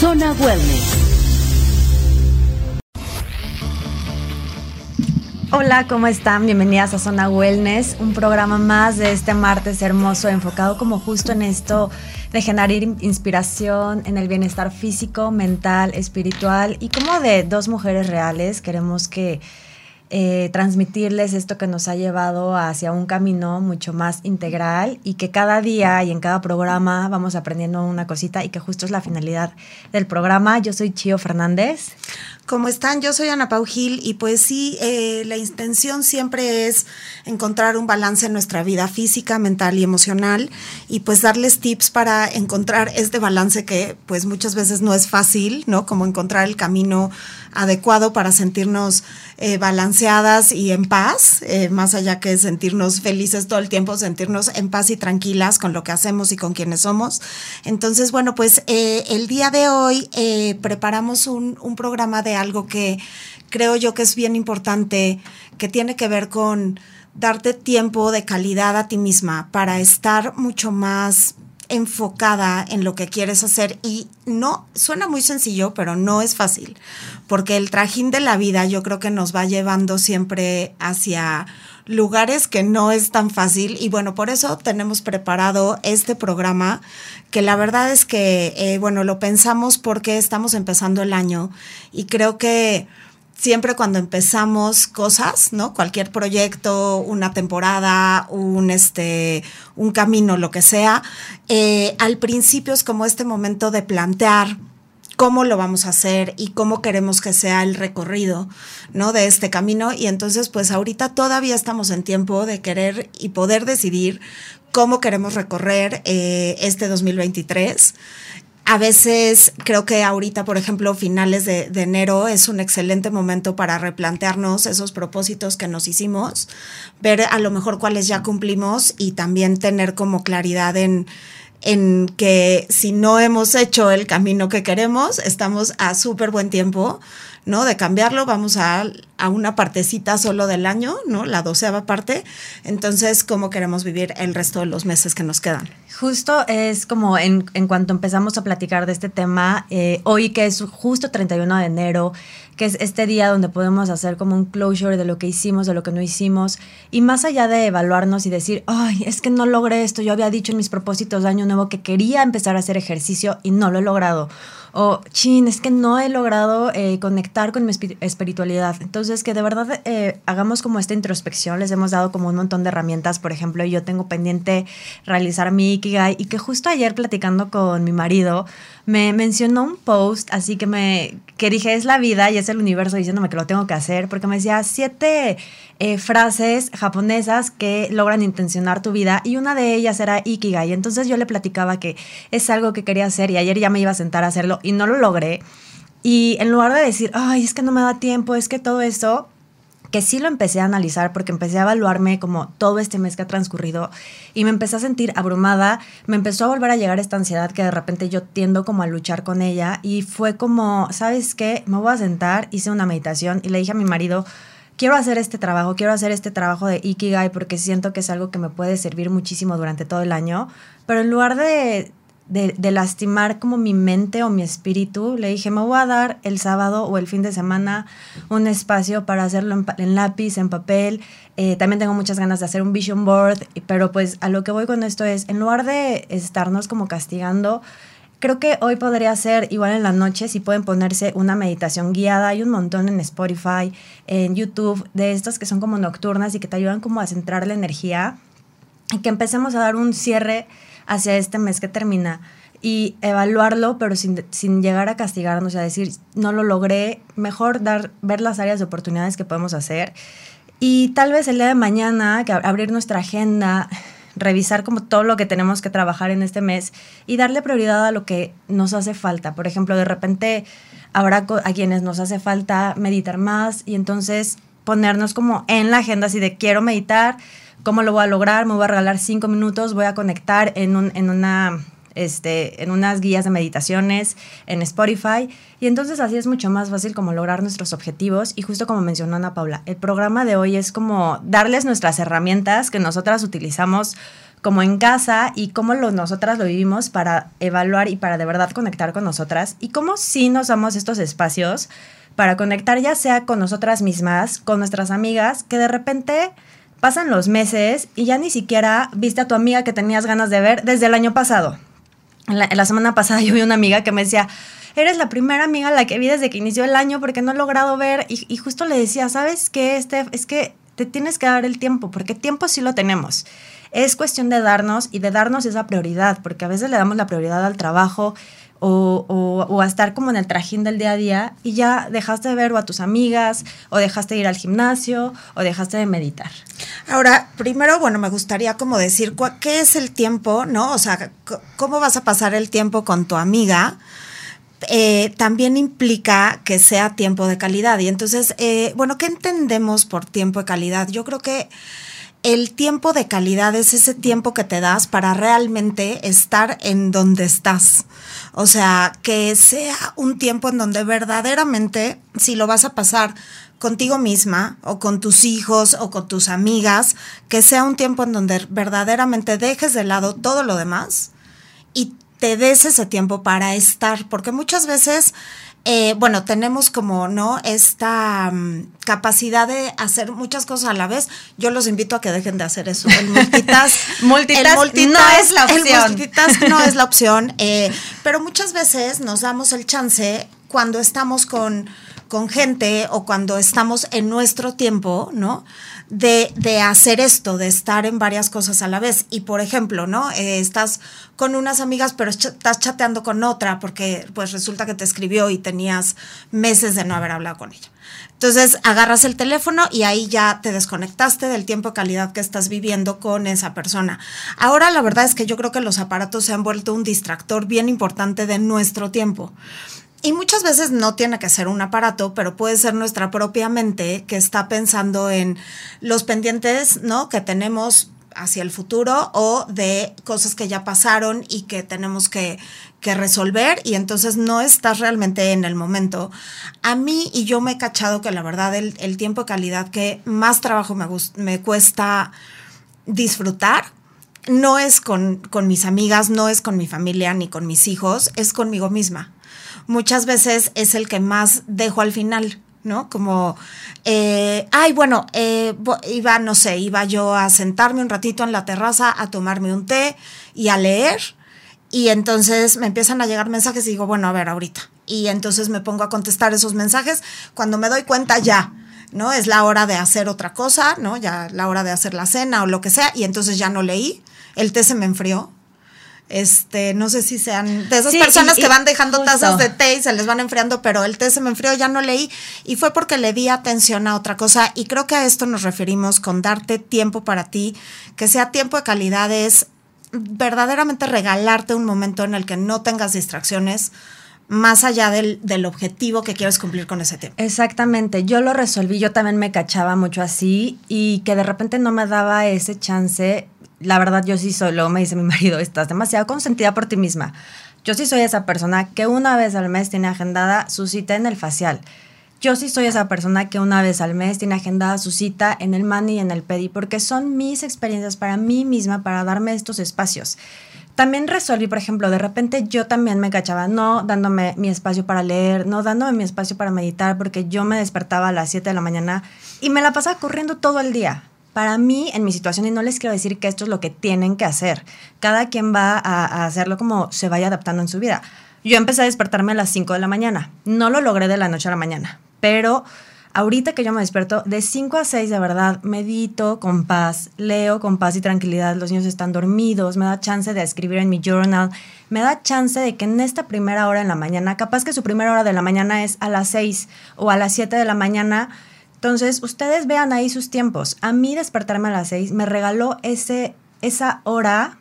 Zona Wellness. Hola, ¿cómo están? Bienvenidas a Zona Wellness, un programa más de este martes hermoso enfocado como justo en esto de generar inspiración en el bienestar físico, mental, espiritual y como de dos mujeres reales queremos que eh, transmitirles esto que nos ha llevado hacia un camino mucho más integral y que cada día y en cada programa vamos aprendiendo una cosita y que justo es la finalidad del programa. Yo soy Chio Fernández. ¿Cómo están? Yo soy Ana Pau Gil y pues sí, eh, la intención siempre es encontrar un balance en nuestra vida física, mental y emocional y pues darles tips para encontrar este balance que pues muchas veces no es fácil, ¿no? Como encontrar el camino adecuado para sentirnos eh, balanceadas y en paz, eh, más allá que sentirnos felices todo el tiempo, sentirnos en paz y tranquilas con lo que hacemos y con quienes somos. Entonces, bueno, pues eh, el día de hoy preparamos un, un programa de algo que creo yo que es bien importante, que tiene que ver con darte tiempo de calidad a ti misma para estar mucho más enfocada en lo que quieres hacer y no, suena muy sencillo, pero no es fácil, porque el trajín de la vida yo creo que nos va llevando siempre hacia lugares que no es tan fácil y bueno, por eso tenemos preparado este programa que la verdad es que, eh, bueno, lo pensamos porque estamos empezando el año y creo que siempre cuando empezamos cosas, ¿no? Cualquier proyecto, una temporada, un, este, un camino, lo que sea, eh, al principio es como este momento de plantear cómo lo vamos a hacer y cómo queremos que sea el recorrido, ¿no? De este camino. Y entonces, pues ahorita todavía estamos en tiempo de querer y poder decidir cómo queremos recorrer eh, este 2023 a veces creo que ahorita, por ejemplo, finales de, enero es un excelente momento para replantearnos esos propósitos que nos hicimos, ver a lo mejor cuáles ya cumplimos y también tener como claridad en, en que si no hemos hecho el camino que queremos, estamos a súper buen tiempo ¿no? De cambiarlo, vamos a, a, una partecita solo del año, ¿no? La doceava parte. Entonces, ¿cómo queremos vivir el resto de los meses que nos quedan? Justo es como en, en cuanto empezamos a platicar de este tema, eh, hoy que es justo 31 de enero, que es este día donde podemos hacer como un closure de lo que hicimos, de lo que no hicimos, y más allá de evaluarnos y decir, ay, es que no logré esto, yo había dicho en mis propósitos de año nuevo que quería empezar a hacer ejercicio y no lo he logrado o, chin, es que no he logrado eh, conectar con mi espiritualidad. Entonces, que de verdad eh, hagamos como esta introspección, les hemos dado como un montón de herramientas, por ejemplo, yo tengo pendiente realizar mi Ikigai y que justo ayer platicando con mi marido, me mencionó un post, así que me que dije, es la vida y es el universo diciéndome que lo tengo que hacer, porque me decía siete eh, frases japonesas que logran intencionar tu vida y una de ellas era Ikigai. Entonces yo le platicaba que es algo que quería hacer y ayer ya me iba a sentar a hacerlo y no lo logré. Y en lugar de decir, ay, es que no me da tiempo, es que todo eso, que sí lo empecé a analizar porque empecé a evaluarme como todo este mes que ha transcurrido y me empecé a sentir abrumada, me empezó a volver a llegar esta ansiedad que de repente yo tiendo como a luchar con ella y fue como, ¿sabes qué? Me voy a sentar, hice una meditación y le dije a mi marido, quiero hacer este trabajo, quiero hacer este trabajo de Ikigai porque siento que es algo que me puede servir muchísimo durante todo el año, pero en lugar de de, lastimar como mi mente o mi espíritu, le dije, me voy a dar el sábado o el fin de semana un espacio para hacerlo en, lápiz, en papel. Eh, también tengo muchas ganas de hacer un vision board, pero pues a lo que voy con esto es, en lugar de estarnos como castigando, creo que hoy podría ser igual en la noche si pueden ponerse una meditación guiada. Hay un montón en Spotify, en YouTube, de estas que son como nocturnas y que te ayudan como a centrar la energía y que empecemos a dar un cierre hacia este mes que termina y evaluarlo, pero sin, sin, llegar a castigarnos, a decir, no lo logré, mejor dar, ver las áreas de oportunidades que podemos hacer. Y tal vez el día de mañana, que abrir nuestra agenda, revisar como todo lo que tenemos que trabajar en este mes y darle prioridad a lo que nos hace falta. Por ejemplo, de repente habrá a quienes nos hace falta meditar más y entonces ponernos como en la agenda así de quiero meditar, ¿cómo lo voy a lograr? Me voy a regalar cinco minutos, voy a conectar en, un, en una este, en unas guías de meditaciones, en Spotify. Y entonces así es mucho más fácil como lograr nuestros objetivos. Y justo como mencionó Ana Paula, el programa de hoy es como darles nuestras herramientas que nosotras utilizamos como en casa y cómo lo, nosotras lo vivimos para evaluar y para de verdad conectar con nosotras y cómo sí nos damos estos espacios para conectar ya sea con nosotras mismas, con nuestras amigas, que de repente pasan los meses y ya ni siquiera viste a tu amiga que tenías ganas de ver desde el año pasado. La, semana pasada yo vi una amiga que me decía, eres la primera amiga la que vi desde que inició el año porque no he logrado ver y, justo le decía, ¿sabes qué, Steph? Es que te tienes que dar el tiempo porque tiempo sí lo tenemos. Es cuestión de darnos y de darnos esa prioridad porque a veces le damos la prioridad al trabajo o, a estar como en el trajín del día a día y ya dejaste de ver a tus amigas o dejaste de ir al gimnasio o dejaste de meditar. Ahora, primero, bueno, me gustaría como decir, ¿qué es el tiempo, no? O sea, ¿cómo vas a pasar el tiempo con tu amiga? Eh, también implica que sea tiempo de calidad. Y entonces, eh, bueno, ¿qué entendemos por tiempo de calidad? Yo creo que el tiempo de calidad es ese tiempo que te das para realmente estar en donde estás. O sea, que sea un tiempo en donde verdaderamente, si lo vas a pasar contigo misma o con tus hijos o con tus amigas, que sea un tiempo en donde verdaderamente dejes de lado todo lo demás y te des ese tiempo para estar, porque muchas veces eh, bueno, tenemos como, ¿no? Esta mm, capacidad de hacer muchas cosas a la vez. Yo los invito a que dejen de hacer eso. El multitask, multitask, no es la opción. El multitask no es la opción. Eh, pero muchas veces nos damos el chance cuando estamos con, con gente o cuando estamos en nuestro tiempo, ¿no? De, hacer esto, de estar en varias cosas a la vez. Y por ejemplo, ¿no? Eh, estás con unas amigas, pero estás chateando con otra porque pues resulta que te escribió y tenías meses de no haber hablado con ella. Entonces agarras el teléfono y ahí ya te desconectaste del tiempo de calidad que estás viviendo con esa persona. Ahora la verdad es que yo creo que los aparatos se han vuelto un distractor bien importante de nuestro tiempo. Y muchas veces no tiene que ser un aparato, pero puede ser nuestra propia mente que está pensando en los pendientes, ¿no? Que tenemos hacia el futuro o de cosas que ya pasaron y que tenemos que, resolver y entonces no estás realmente en el momento. A mí, y yo me he cachado que la verdad el, tiempo de calidad que más trabajo me, me cuesta disfrutar no es con, con mis amigas, no es con mi familia ni con mis hijos, es conmigo misma muchas veces es el que más dejo al final. ¿no? Como, eh, ay, bueno, eh, iba, no sé, iba yo a sentarme un ratito en la terraza a tomarme un té y a leer. Y entonces me empiezan a llegar mensajes y digo, bueno, a ver, ahorita. Y entonces me pongo a contestar esos mensajes. Cuando me doy cuenta, ya, ¿no? Es la hora de hacer otra cosa, ¿no? Ya la hora de hacer la cena o lo que sea. Y entonces ya no leí. El té se me enfrió. Este, no sé si sean de esas personas que van dejando tazas de té y se les van enfriando, pero el té se me enfrió, ya no leí y fue porque le di atención a otra cosa y creo que a esto nos referimos con darte tiempo para ti, que sea tiempo de calidad es verdaderamente regalarte un momento en el que no tengas distracciones más allá del, del, objetivo que quieres cumplir con ese tiempo. Exactamente, yo lo resolví, yo también me cachaba mucho así y que de repente no me daba ese chance la verdad yo sí soy, luego me dice mi marido, estás demasiado consentida por ti misma. Yo sí soy esa persona que una vez al mes tiene agendada su cita en el facial. Yo sí soy esa persona que una vez al mes tiene agendada su cita en el mani y en el pedi, porque son mis experiencias para mí misma, para darme estos espacios. También resolví, por ejemplo, de repente yo también me cachaba, no dándome mi espacio para leer, no dándome mi espacio para meditar, porque yo me despertaba a las 7 de la mañana y me la pasaba corriendo todo el día para mí, en mi situación, y no les quiero decir que esto es lo que tienen que hacer, cada quien va a, hacerlo como se vaya adaptando en su vida. Yo empecé a despertarme a las 5 de la mañana, no lo logré de la noche a la mañana, pero ahorita que yo me despierto, de 5 a 6 de verdad, medito con paz, leo con paz y tranquilidad, los niños están dormidos, me da chance de escribir en mi journal, me da chance de que en esta primera hora en la mañana, capaz que su primera hora de la mañana es a las 6 o a las 7 de la mañana, entonces, ustedes vean ahí sus tiempos. A mí despertarme a las seis me regaló ese esa hora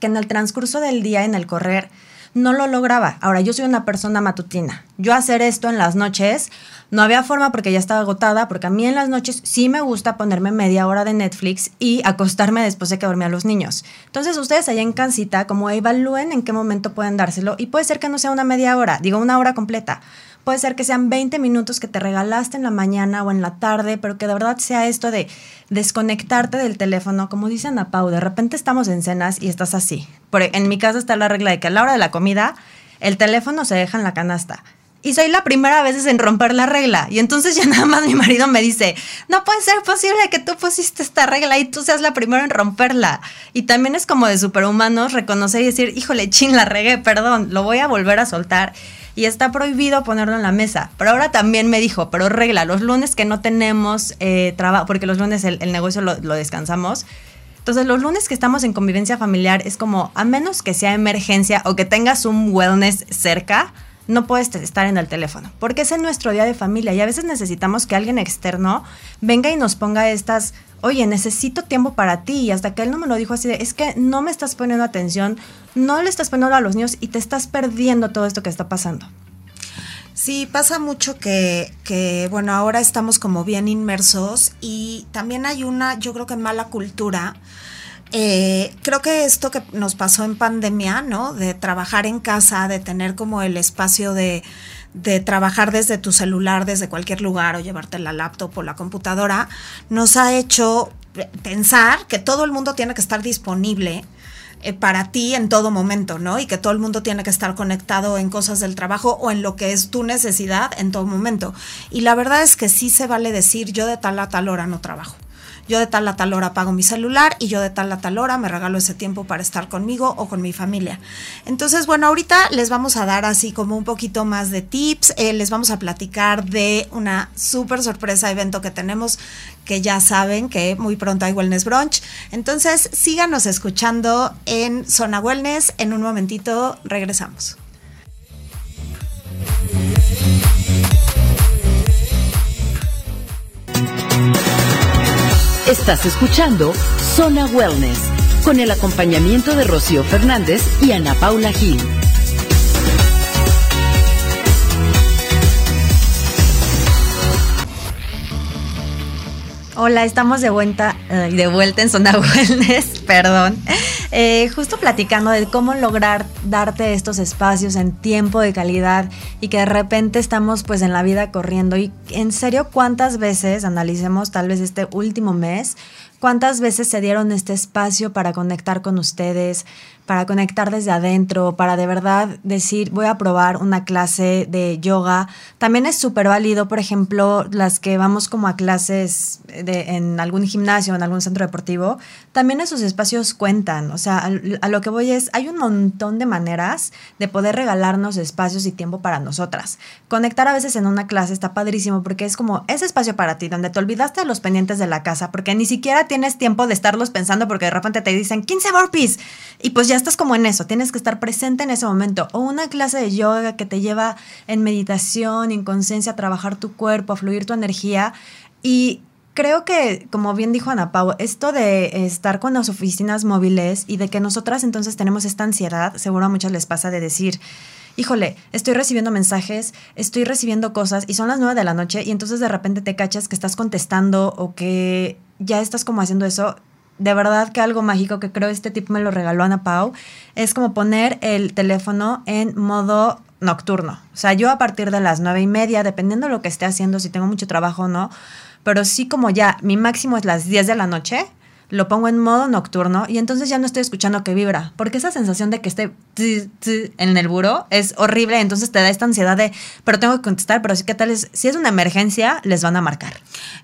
que en el transcurso del día, en el correr, no lo lograba. Ahora, yo soy una persona matutina. Yo hacer esto en las noches no había forma porque ya estaba agotada, porque a mí en las noches sí me gusta ponerme media hora de Netflix y acostarme después de que dormía los niños. Entonces, ustedes allá en cansita, como evalúen en qué momento pueden dárselo y puede ser que no sea una media hora, digo una hora completa. Puede ser que sean 20 minutos que te regalaste en la mañana o en la tarde, pero que de verdad sea esto de desconectarte del teléfono, como dice Ana Pau, de repente estamos en cenas y estás así. Por, en mi casa está la regla de que a la hora de la comida el teléfono se deja en la canasta. Y soy la primera vez en romper la regla. Y entonces ya nada más mi marido me dice, no puede ser posible que tú pusiste esta regla y tú seas la primera en romperla. Y también es como de superhumanos reconocer y decir, híjole, chin, la regué, perdón, lo voy a volver a soltar y está prohibido ponerlo en la mesa. Pero ahora también me dijo, pero regla, los lunes que no tenemos eh, trabajo, porque los lunes el, negocio lo, lo, descansamos. Entonces los lunes que estamos en convivencia familiar es como, a menos que sea emergencia o que tengas un wellness cerca, no puedes estar en el teléfono, porque es en nuestro día de familia y a veces necesitamos que alguien externo venga y nos ponga estas oye, necesito tiempo para ti. Y hasta que él no me lo dijo así de, es que no me estás poniendo atención, no le estás poniendo a los niños y te estás perdiendo todo esto que está pasando. Sí, pasa mucho que, que, bueno, ahora estamos como bien inmersos y también hay una, yo creo que mala cultura. Eh, creo que esto que nos pasó en pandemia, ¿no? De trabajar en casa, de tener como el espacio de, de trabajar desde tu celular, desde cualquier lugar o llevarte la laptop o la computadora, nos ha hecho pensar que todo el mundo tiene que estar disponible eh, para ti en todo momento, ¿no? Y que todo el mundo tiene que estar conectado en cosas del trabajo o en lo que es tu necesidad en todo momento. Y la verdad es que sí se vale decir, yo de tal a tal hora no trabajo yo de tal a tal hora pago mi celular y yo de tal a tal hora me regalo ese tiempo para estar conmigo o con mi familia. Entonces, bueno, ahorita les vamos a dar así como un poquito más de tips, eh, les vamos a platicar de una súper sorpresa evento que tenemos que ya saben que muy pronto hay Wellness Brunch. Entonces, síganos escuchando en Zona Wellness. En un momentito regresamos. Estás escuchando Zona Wellness con el acompañamiento de Rocío Fernández y Ana Paula Gil. Hola, estamos de vuelta, eh, de vuelta en Zona Wellness, perdón. Eh, justo platicando de cómo lograr darte estos espacios en tiempo de calidad y que de repente estamos pues en la vida corriendo. Y en serio, ¿cuántas veces, analicemos tal vez este último mes, cuántas veces se dieron este espacio para conectar con ustedes, para conectar desde adentro, para de verdad decir, voy a probar una clase de yoga. También es súper válido, por ejemplo, las que vamos como a clases de, en algún gimnasio, en algún centro deportivo, también esos espacios cuentan. O sea, a, lo que voy es, hay un montón de maneras de poder regalarnos espacios y tiempo para nosotras. Conectar a veces en una clase está padrísimo porque es como ese espacio para ti, donde te olvidaste de los pendientes de la casa, porque ni siquiera tienes tiempo de estarlos pensando porque de repente te dicen 15 burpees y pues ya ya estás como en eso, tienes que estar presente en ese momento. O una clase de yoga que te lleva en meditación, en conciencia, a trabajar tu cuerpo, a fluir tu energía. Y creo que, como bien dijo Ana Pau, esto de estar con las oficinas móviles y de que nosotras entonces tenemos esta ansiedad, seguro a muchas les pasa de decir, híjole, estoy recibiendo mensajes, estoy recibiendo cosas y son las nueve de la noche y entonces de repente te cachas que estás contestando o que ya estás como haciendo eso de verdad que algo mágico que creo este tip me lo regaló Ana Pau, es como poner el teléfono en modo nocturno. O sea, yo a partir de las nueve y media, dependiendo de lo que esté haciendo, si tengo mucho trabajo o no, pero sí como ya mi máximo es las 10 de la noche, lo pongo en modo nocturno y entonces ya no estoy escuchando que vibra, porque esa sensación de que esté en el buro es horrible, entonces te da esta ansiedad de, pero tengo que contestar, pero sí que tal es, si es una emergencia, les van a marcar.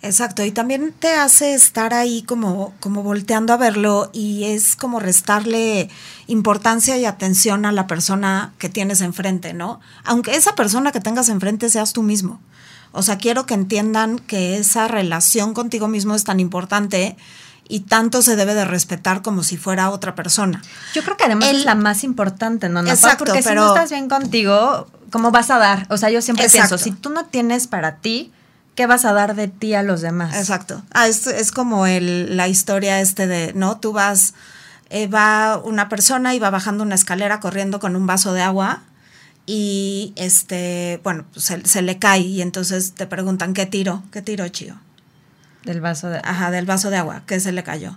Exacto, y también te hace estar ahí como, como volteando a verlo y es como restarle importancia y atención a la persona que tienes enfrente, ¿no? Aunque esa persona que tengas enfrente seas tú mismo. O sea, quiero que entiendan que esa relación contigo mismo es tan importante y tanto se debe de respetar como si fuera otra persona. Yo creo que además es la más importante, ¿no? Exacto, porque si no estás bien contigo, ¿cómo vas a dar? O sea, yo siempre pienso, si tú no tienes para ti, ¿qué vas a dar de ti a los demás? Exacto. Ah, es, es como el, la historia este de, ¿no? Tú vas, eh, va una persona y va bajando una escalera corriendo con un vaso de agua y este, bueno, pues se, se le cae y entonces te preguntan, ¿qué tiro? ¿Qué tiro, Chío? Del vaso de Ajá, del vaso de agua, ¿qué se le cayó?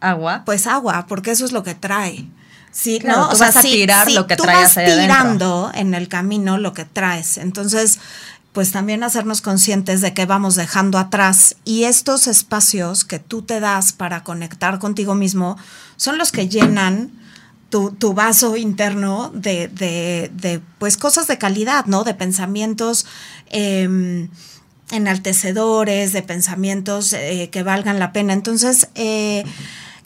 agua. Pues agua, porque eso es lo que trae. Sí, Claro, ¿no? tú vas a tirar lo que tú traes vas adentro. tirando en el camino lo que traes. Entonces, pues también hacernos conscientes de que vamos dejando atrás y estos espacios que tú te das para conectar contigo mismo son los que llenan tu, tu vaso interno de, de, de, pues cosas de calidad, ¿no? De pensamientos eh, enaltecedores, de pensamientos eh, que valgan la pena. Entonces, eh,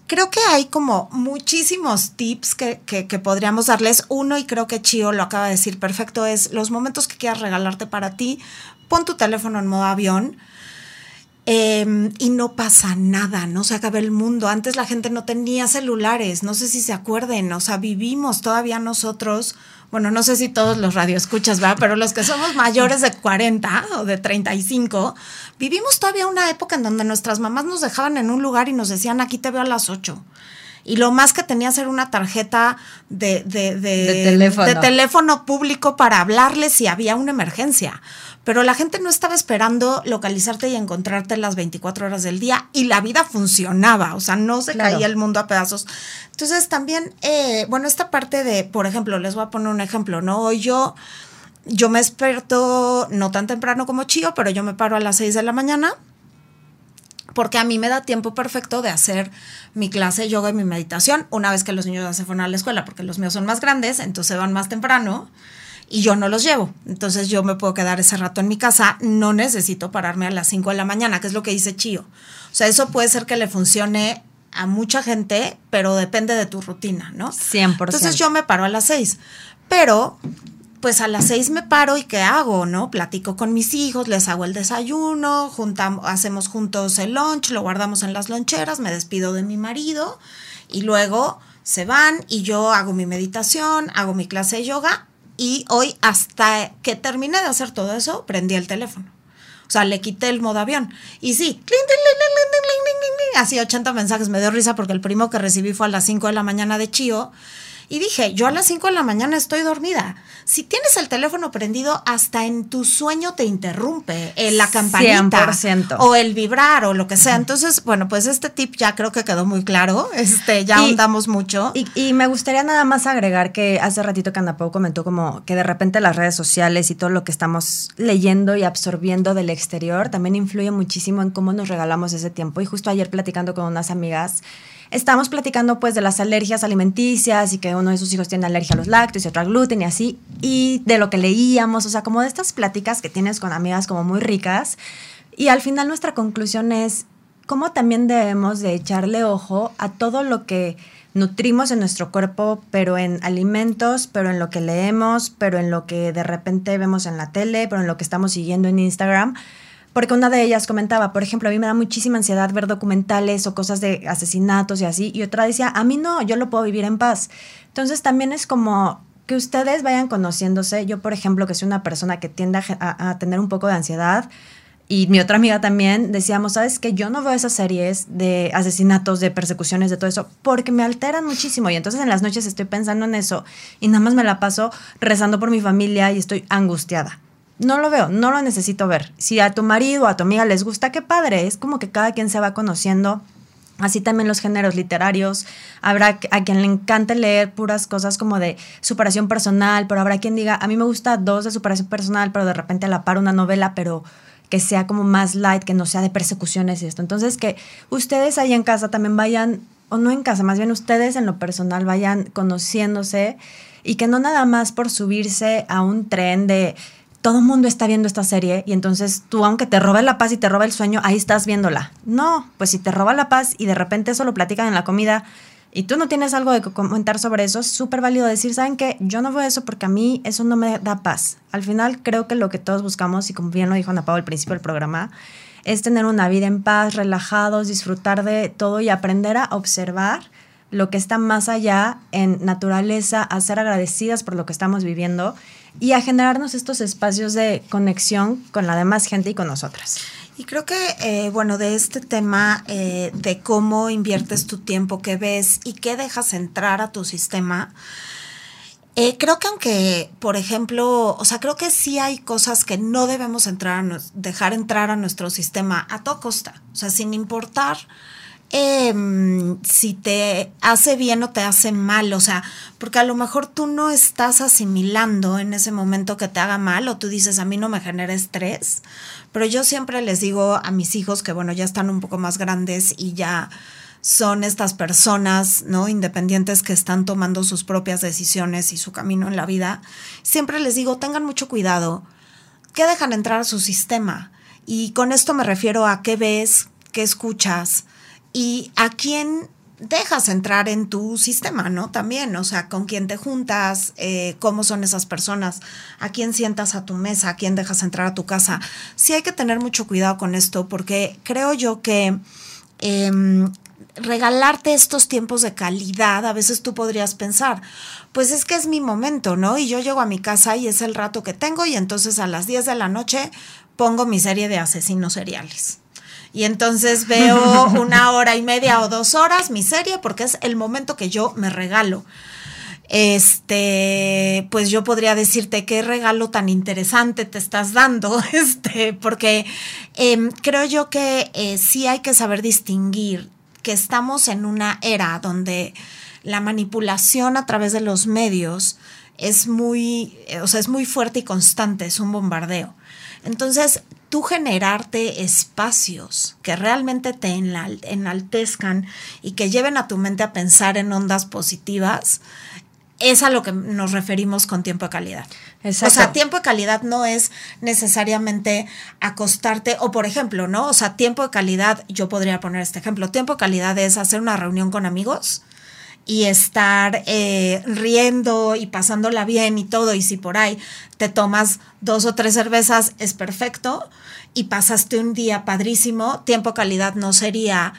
creo que hay como muchísimos tips que, que, podríamos darles. Uno, y creo que Chio lo acaba de decir perfecto, es los momentos que quieras regalarte para ti, pon tu teléfono en modo avión. Eh, y no pasa nada, no se acaba el mundo. Antes la gente no tenía celulares, no sé si se acuerden, o sea, vivimos todavía nosotros, bueno, no sé si todos los radioescuchas, ¿verdad? Pero los que somos mayores de 40 o de 35, vivimos todavía una época en donde nuestras mamás nos dejaban en un lugar y nos decían, aquí te veo a las 8 y lo más que tenías era una tarjeta de, de, de, de, teléfono. de, teléfono. público para hablarles si había una emergencia. Pero la gente no estaba esperando localizarte y encontrarte las 24 horas del día y la vida funcionaba, o sea, no se claro. caía el mundo a pedazos. Entonces también, eh, bueno, esta parte de, por ejemplo, les voy a poner un ejemplo, ¿no? Hoy yo... Yo me desperto no tan temprano como Chío, pero yo me paro a las 6 de la mañana, porque a mí me da tiempo perfecto de hacer mi clase de yoga y mi meditación una vez que los niños ya se fueron a la escuela, porque los míos son más grandes, entonces van más temprano y yo no los llevo. Entonces yo me puedo quedar ese rato en mi casa, no necesito pararme a las 5 de la mañana, que es lo que dice Chío. O sea, eso puede ser que le funcione a mucha gente, pero depende de tu rutina, ¿no? 100%. Entonces yo me paro a las 6, pero pues a las seis me paro y ¿qué hago? ¿No? Platico con mis hijos, les hago el desayuno, juntamos, hacemos juntos el lunch, lo guardamos en las loncheras, me despido de mi marido y luego se van y yo hago mi meditación, hago mi clase de yoga y hoy hasta que terminé de hacer todo eso, prendí el teléfono. O sea, le quité el modo avión. Y sí, así 80 mensajes. Me dio risa porque el primo que recibí fue a las 5 de la mañana de Chío. Y dije, yo a las 5 de la mañana estoy dormida. Si tienes el teléfono prendido, hasta en tu sueño te interrumpe eh, la campanita 100%. o el vibrar o lo que sea. Entonces, bueno, pues este tip ya creo que quedó muy claro. Este, ya ahondamos mucho. Y, y, me gustaría nada más agregar que hace ratito que Andapau comentó como que de repente las redes sociales y todo lo que estamos leyendo y absorbiendo del exterior también influye muchísimo en cómo nos regalamos ese tiempo. Y justo ayer platicando con unas amigas, estamos platicando pues de las alergias alimenticias y que uno de sus hijos tiene alergia a los lácteos y otro al gluten y así, y de lo que leíamos, o sea, como de estas pláticas que tienes con amigas como muy ricas. Y al final nuestra conclusión es cómo también debemos de echarle ojo a todo lo que nutrimos en nuestro cuerpo, pero en alimentos, pero en lo que leemos, pero en lo que de repente vemos en la tele, pero en lo que estamos siguiendo en Instagram. Porque una de ellas comentaba, por ejemplo, a mí me da muchísima ansiedad ver documentales o cosas de asesinatos y así, y otra decía, a mí no, yo lo puedo vivir en paz. Entonces también es como que ustedes vayan conociéndose. Yo, por ejemplo, que soy una persona que tiende a, tener un poco de ansiedad, y mi otra amiga también decíamos, ¿sabes que Yo no veo esas series de asesinatos, de persecuciones, de todo eso, porque me alteran muchísimo. Y entonces en las noches estoy pensando en eso y nada más me la paso rezando por mi familia y estoy angustiada no lo veo, no lo necesito ver. Si a tu marido o a tu amiga les gusta, qué padre. Es como que cada quien se va conociendo. Así también los géneros literarios. Habrá a quien le encante leer puras cosas como de superación personal, pero habrá quien diga, a mí me gusta dos de superación personal, pero de repente a la par una novela, pero que sea como más light, que no sea de persecuciones y esto. Entonces, que ustedes ahí en casa también vayan, o no en casa, más bien ustedes en lo personal vayan conociéndose y que no nada más por subirse a un tren de todo el mundo está viendo esta serie y entonces tú, aunque te robe la paz y te roba el sueño, ahí estás viéndola. No, pues si te roba la paz y de repente eso lo platican en la comida y tú no tienes algo de comentar sobre eso, es súper válido decir, ¿saben qué? Yo no veo eso porque a mí eso no me da paz. Al final creo que lo que todos buscamos, y como bien lo dijo Ana Pau al principio del programa, es tener una vida en paz, relajados, disfrutar de todo y aprender a observar lo que está más allá en naturaleza, a ser agradecidas por lo que estamos viviendo y a generarnos estos espacios de conexión con la demás gente y con nosotras. Y creo que, eh, bueno, de este tema eh, de cómo inviertes tu tiempo, qué ves y qué dejas entrar a tu sistema, eh, creo que aunque, por ejemplo, o sea, creo que sí hay cosas que no debemos entrar dejar entrar a nuestro sistema a toda costa, o sea, sin importar Em, si te hace bien o te hace mal, o sea, porque a lo mejor tú no estás asimilando en ese momento que te haga mal o tú dices, a mí no me genera estrés, pero yo siempre les digo a mis hijos que, bueno, ya están un poco más grandes y ya son estas personas, ¿no? Independientes que están tomando sus propias decisiones y su camino en la vida, siempre les digo, tengan mucho cuidado, ¿qué dejan entrar a su sistema? Y con esto me refiero a qué ves, qué escuchas, y a quién dejas entrar en tu sistema, ¿no? También, o sea, con quién te juntas, eh, cómo son esas personas, a quién sientas a tu mesa, a quién dejas entrar a tu casa. Sí hay que tener mucho cuidado con esto porque creo yo que em, regalarte estos tiempos de calidad, a veces tú podrías pensar, pues es que es mi momento, ¿no? Y yo llego a mi casa y es el rato que tengo y entonces a las 10 de la noche pongo mi serie de asesinos seriales y entonces veo una hora y media o dos horas mi serie porque es el momento que yo me regalo. Este, pues yo podría decirte qué regalo tan interesante te estás dando, este, porque em, creo yo que eh, sí hay que saber distinguir que estamos en una era donde la manipulación a través de los medios es muy, o sea, es muy fuerte y constante, es un bombardeo. Entonces, tú generarte espacios que realmente te enaltezcan y que lleven a tu mente a pensar en ondas positivas, es a lo que nos referimos con tiempo de calidad. O sea, tiempo de calidad no es necesariamente acostarte, o por ejemplo, ¿no? O sea, tiempo de calidad, yo podría poner este ejemplo, tiempo de calidad es hacer una reunión con amigos y estar eh, riendo y pasándola bien y todo, y si por ahí te tomas dos o tres cervezas, es perfecto, y pasaste un día padrísimo, tiempo calidad no sería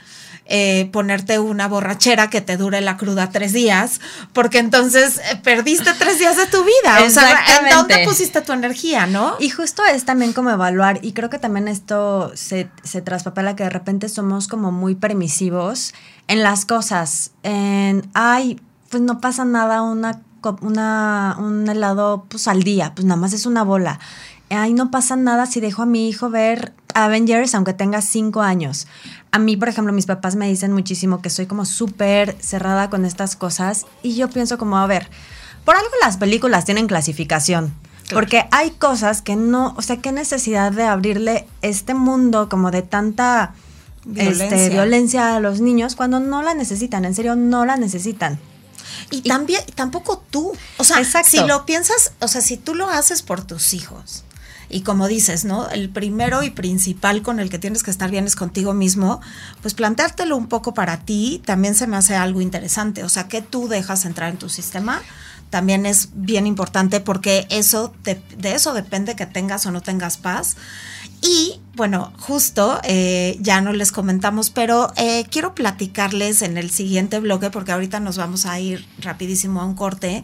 eh, ponerte una borrachera que te dure la cruda tres días, porque entonces eh, perdiste tres días de tu vida. O sea, ¿en dónde pusiste tu energía, no? Y justo es también como evaluar, y creo que también esto se, se traspapela que de repente somos como muy permisivos en las cosas, en, ay, pues no pasa nada, una, una, un helado pues al día, pues nada más es una bola. Ay, no pasa nada si dejo a mi hijo ver Avengers aunque tenga cinco años. A mí, por ejemplo, mis papás me dicen muchísimo que soy como súper cerrada con estas cosas y yo pienso como, a ver, por algo las películas tienen clasificación. Porque hay cosas que no, o sea, qué necesidad de abrirle este mundo como de tanta violencia. Este, violencia a los niños cuando no la necesitan, en serio, no la necesitan. Y, también, tampoco tú. O sea, si lo piensas, o sea, si tú lo haces por tus hijos, y como dices, ¿no? El primero y principal con el que tienes que estar bien es contigo mismo, pues planteártelo un poco para ti también se me hace algo interesante. O sea, que tú dejas entrar en tu sistema también es bien importante porque eso de, eso depende que tengas o no tengas paz. Y bueno, justo eh, ya no les comentamos, pero eh, quiero platicarles en el siguiente bloque, porque ahorita nos vamos a ir rapidísimo a un corte,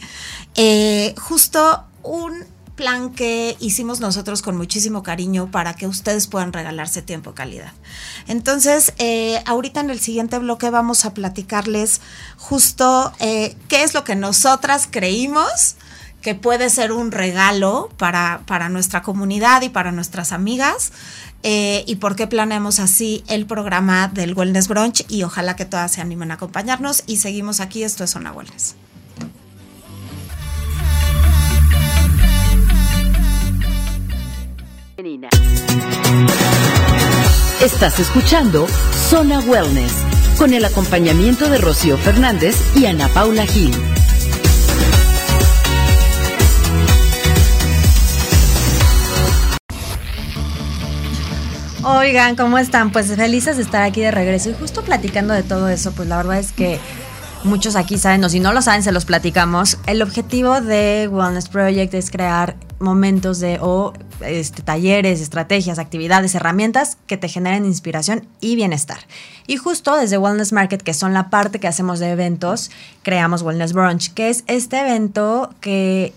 eh, justo un plan que hicimos nosotros con muchísimo cariño para que ustedes puedan regalarse tiempo calidad. Entonces, ahorita en el siguiente bloque vamos a platicarles justo qué es lo que nosotras creímos que puede ser un regalo para, para nuestra comunidad y para nuestras amigas. Eh, y por qué planeamos así el programa del Wellness Brunch y ojalá que todas se animen a acompañarnos y seguimos aquí, esto es Zona Wellness. Estás escuchando Zona Wellness con el acompañamiento de Rocío Fernández y Ana Paula Gil. Oigan, ¿cómo están? Pues felices de estar aquí de regreso y justo platicando de todo eso, pues la verdad es que muchos aquí saben, o si no lo saben, se los platicamos. El objetivo de Wellness Project es crear momentos de o este, talleres, estrategias, actividades, herramientas que te generen inspiración y bienestar. Y justo desde Wellness Market, que son la parte que hacemos de eventos, creamos Wellness Brunch, que es este evento que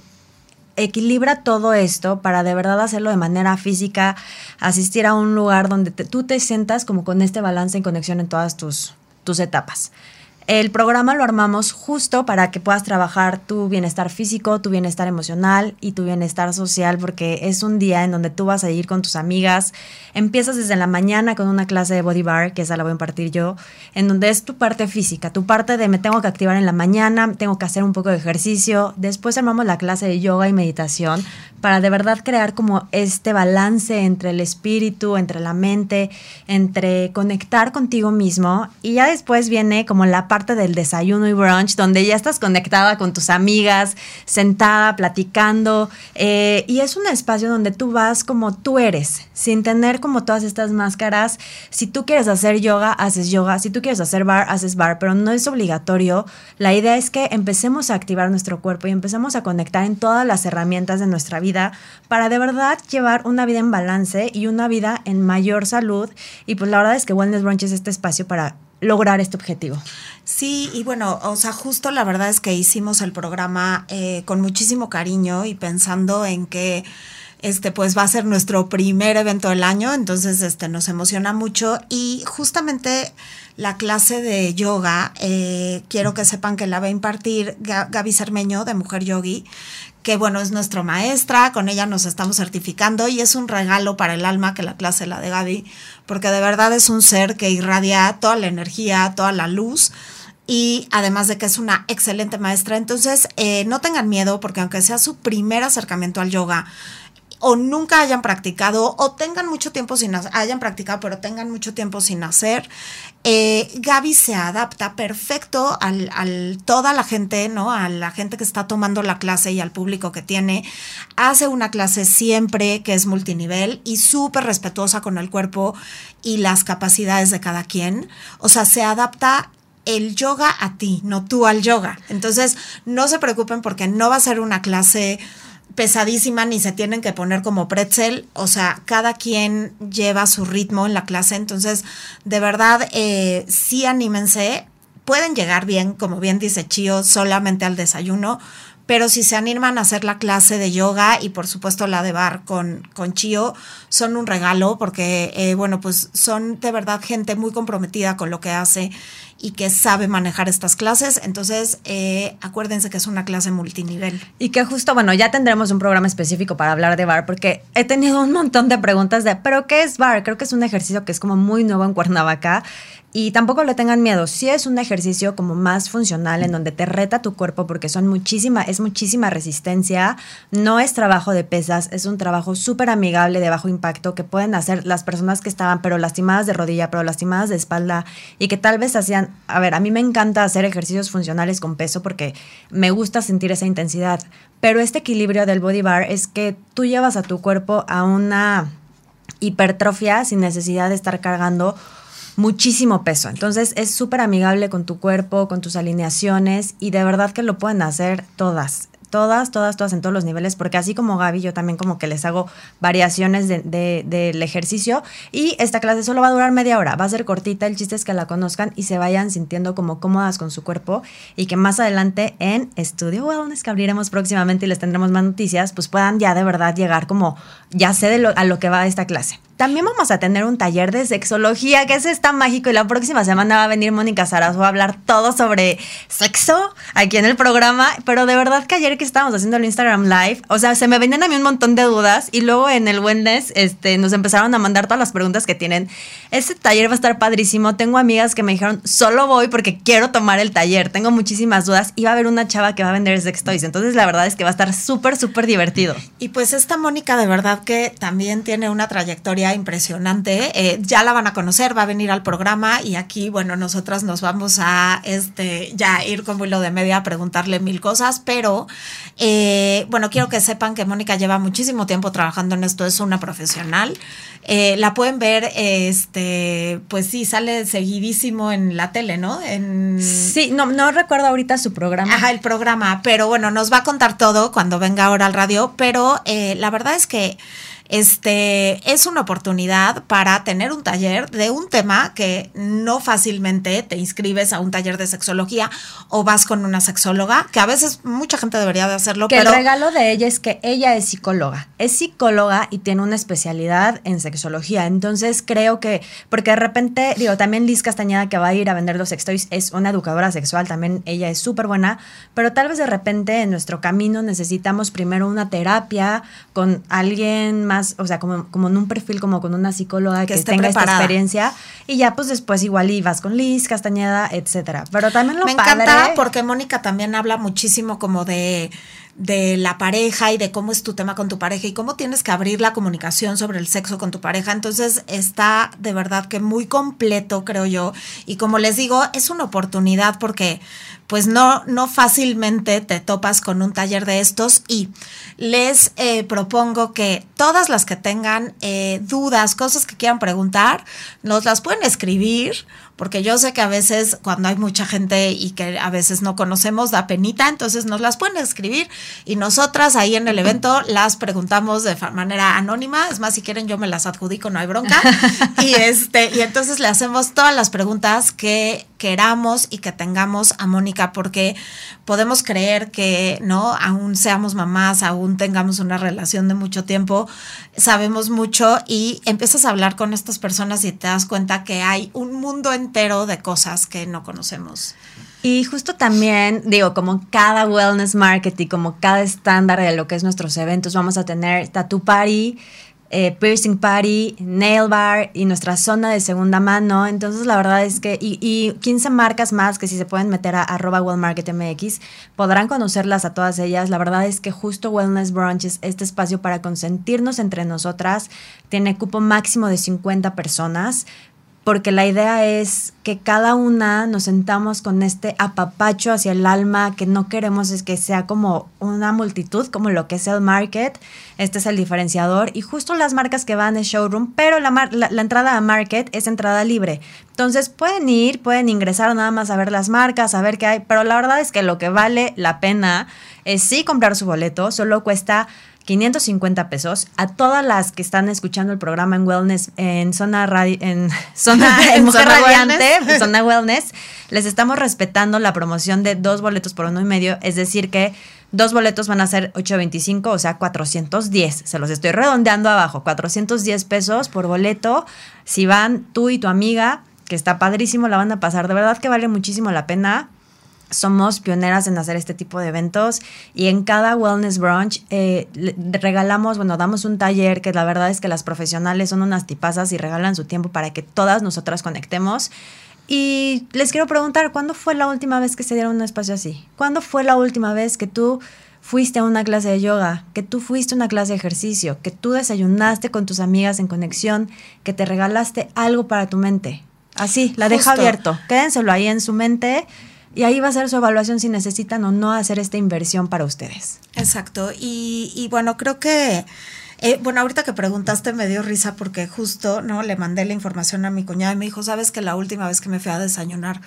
equilibra todo esto para de verdad hacerlo de manera física, asistir a un lugar donde tú te sientas como con este balance y conexión en todas tus, tus etapas. El programa lo armamos justo para que puedas trabajar tu bienestar físico, tu bienestar emocional y tu bienestar social, porque es un día en donde tú vas a ir con tus amigas. Empiezas desde la mañana con una clase de body bar, que esa la voy a impartir yo, en donde es tu parte física, tu parte de me tengo que activar en la mañana, tengo que hacer un poco de ejercicio. Después armamos la clase de yoga y meditación para de verdad crear como este balance entre el espíritu, entre la mente, entre conectar contigo mismo. Y ya después viene como la parte del desayuno y brunch, donde ya estás conectada con tus amigas, sentada, platicando. Eh, y es un espacio donde tú vas como tú eres, sin tener como todas estas máscaras. Si tú quieres hacer yoga, haces yoga. Si tú quieres hacer bar, haces bar, pero no es obligatorio. La idea es que empecemos a activar nuestro cuerpo y empecemos a conectar en todas las herramientas de nuestra vida para de verdad llevar una vida en balance y una vida en mayor salud. Y pues la verdad es que Wellness Brunch es este espacio para lograr este objetivo. Sí, y bueno, o sea, justo la verdad es que hicimos el programa eh, con muchísimo cariño y pensando en que este pues va a ser nuestro primer evento del año, entonces este nos emociona mucho y justamente la clase de yoga, eh, quiero que sepan que la va a impartir Gaby Cermeño de Mujer Yogi, que bueno, es nuestra maestra, con ella nos estamos certificando y es un regalo para el alma que la clase la de Gaby, porque de verdad es un ser que irradia toda la energía, toda la luz y además de que es una excelente maestra. Entonces, eh, no tengan miedo porque aunque sea su primer acercamiento al yoga, o nunca hayan practicado o tengan mucho tiempo sin hayan practicado pero tengan mucho tiempo sin hacer, eh, Gaby se adapta perfecto al, al, toda la gente, ¿no? A la gente que está tomando la clase y al público que tiene. Hace una clase siempre que es multinivel y súper respetuosa con el cuerpo y las capacidades de cada quien. O sea, se adapta el yoga a ti, no tú al yoga. Entonces, no se preocupen porque no va a ser una clase pesadísima ni se tienen que poner como pretzel, o sea, cada quien lleva su ritmo en la clase, entonces de verdad eh, sí anímense, pueden llegar bien, como bien dice Chio, solamente al desayuno, pero si se animan a hacer la clase de yoga y por supuesto la de bar con, con Chio, son un regalo porque, eh, bueno, pues son de verdad gente muy comprometida con lo que hace y que sabe manejar estas clases. Entonces, eh, acuérdense que es una clase multinivel. Y que justo, bueno, ya tendremos un programa específico para hablar de bar, porque he tenido un montón de preguntas de, ¿pero qué es bar? Creo que es un ejercicio que es como muy nuevo en Cuernavaca y tampoco le tengan miedo, si es un ejercicio como más funcional en donde te reta tu cuerpo porque son muchísima, es muchísima resistencia, no es trabajo de pesas, es un trabajo súper amigable de bajo impacto que pueden hacer las personas que estaban pero lastimadas de rodilla, pero lastimadas de espalda y que tal vez hacían, a ver, a mí me encanta hacer ejercicios funcionales con peso porque me gusta sentir esa intensidad, pero este equilibrio del body bar es que tú llevas a tu cuerpo a una hipertrofia sin necesidad de estar cargando muchísimo peso. Entonces es súper amigable con tu cuerpo, con tus alineaciones y de verdad que lo pueden hacer todas todas, todas, todas en todos los niveles, porque así como Gaby, yo también como que les hago variaciones del de, ejercicio y esta clase solo va a durar media hora, va a ser cortita, el chiste es que la conozcan y se vayan sintiendo como cómodas con su cuerpo y que más adelante en Estudio Wellness, que abriremos próximamente y les tendremos más noticias, pues puedan ya de verdad llegar como, ya sé de lo, a lo que va esta clase. También vamos a tener un taller de sexología, que es está mágico, y la próxima semana va a venir Mónica Sarazo a hablar todo sobre sexo aquí en el programa. Pero de verdad que ayer que estábamos haciendo el Instagram Live, o sea, se me venían a mí un montón de dudas, y luego en el Wellness este, nos empezaron a mandar todas las preguntas que tienen. Ese taller va a estar padrísimo. Tengo amigas que me dijeron, solo voy porque quiero tomar el taller. Tengo muchísimas dudas, y va a haber una chava que va a vender sex toys. Entonces, la verdad es que va a estar súper, súper divertido. Y pues esta Mónica, de verdad que también tiene una trayectoria impresionante. Eh, ya la van a conocer, va a venir al programa y aquí, bueno, nosotras nos vamos a este, ya ir con vuelo de media a preguntarle mil cosas, pero eh, bueno, quiero que sepan que Mónica lleva muchísimo tiempo trabajando en esto, es una profesional. Eh, la pueden ver, este, pues sí, sale seguidísimo en la tele, ¿no? En... Sí, no, no recuerdo ahorita su programa. Ajá, el programa, pero bueno, nos va a contar todo cuando venga ahora al radio, pero la verdad es que este es una oportunidad para tener un taller de un tema que no fácilmente te inscribes a un taller de sexología o vas con una sexóloga, que a veces mucha gente debería de hacerlo, que pero el regalo de ella es que ella es psicóloga, es psicóloga y tiene una especialidad en sexología. Entonces creo que, porque de repente, digo, también Liz Castañeda que va a ir a vender los sextoys es una educadora sexual, también ella es súper buena, pero tal vez de repente en nuestro camino necesitamos primero una terapia con alguien más o sea, como, como en un perfil, como con una psicóloga que, tenga esta experiencia. Y ya, pues después igual ibas con Liz, Castañeda, etcétera. Pero también lo Me encanta porque Mónica también habla muchísimo como de de la pareja y de cómo es tu tema con tu pareja y cómo tienes que abrir la comunicación sobre el sexo con tu pareja. Entonces está de verdad que muy completo, creo yo. Y como les digo, es una oportunidad porque pues no, no fácilmente te topas con un taller de estos y les eh, propongo que todas las que tengan eh, dudas, cosas que quieran preguntar, nos las pueden escribir porque yo sé que a veces cuando hay mucha gente y que a veces no conocemos da penita, entonces nos las pueden escribir y nosotras ahí en el evento las preguntamos de manera anónima, es más si quieren yo me las adjudico, no hay bronca. y este y entonces le hacemos todas las preguntas que queramos y que tengamos a Mónica porque podemos creer que no aún seamos mamás, aún tengamos una relación de mucho tiempo, sabemos mucho y empiezas a hablar con estas personas y te das cuenta que hay un mundo entero de cosas que no conocemos. Y justo también, digo, como cada wellness marketing, como cada estándar de lo que es nuestros eventos, vamos a tener Tattoo Party, eh, Piercing Party, Nail Bar y nuestra zona de segunda mano. Entonces, la verdad es que, y, 15 marcas más que si se pueden meter a arroba wellmarketmx, podrán conocerlas a todas ellas. La verdad es que justo Wellness Brunch es este espacio para consentirnos entre nosotras. Tiene cupo máximo de 50 personas porque la idea es que cada una nos sentamos con este apapacho hacia el alma, que no queremos es que sea como una multitud, como lo que es el market, este es el diferenciador, y justo las marcas que van es showroom, pero la, la, entrada a market es entrada libre. Entonces pueden ir, pueden ingresar nada más a ver las marcas, a ver qué hay, pero la verdad es que lo que vale la pena es sí comprar su boleto, solo cuesta 550 pesos. A todas las que están escuchando el programa en Wellness, en Zona Radio, en Zona, en Mujer Radiante, wellness. Zona Wellness, les estamos respetando la promoción de dos boletos por uno y medio, es decir que dos boletos van a ser 8.25, o sea, 410. Se los estoy redondeando abajo, 410 pesos por boleto. Si van tú y tu amiga, que está padrísimo, la van a pasar. De verdad que vale muchísimo la pena somos pioneras en hacer este tipo de eventos y en cada Wellness Brunch eh, regalamos, bueno, damos un taller que la verdad es que las profesionales son unas tipazas y regalan su tiempo para que todas nosotras conectemos. Y les quiero preguntar, ¿cuándo fue la última vez que se dieron un espacio así? ¿Cuándo fue la última vez que tú fuiste a una clase de yoga, que tú fuiste a una clase de ejercicio, que tú desayunaste con tus amigas en conexión, que te regalaste algo para tu mente? Así, la deja abierto. Quédenselo ahí en su mente y ahí va a ser su evaluación si necesitan o no hacer esta inversión para ustedes. Exacto. Y, bueno, creo que, eh, bueno, ahorita que preguntaste me dio risa porque justo, ¿no? Le mandé la información a mi cuñada y me dijo, ¿sabes que la última vez que me fui a desayunar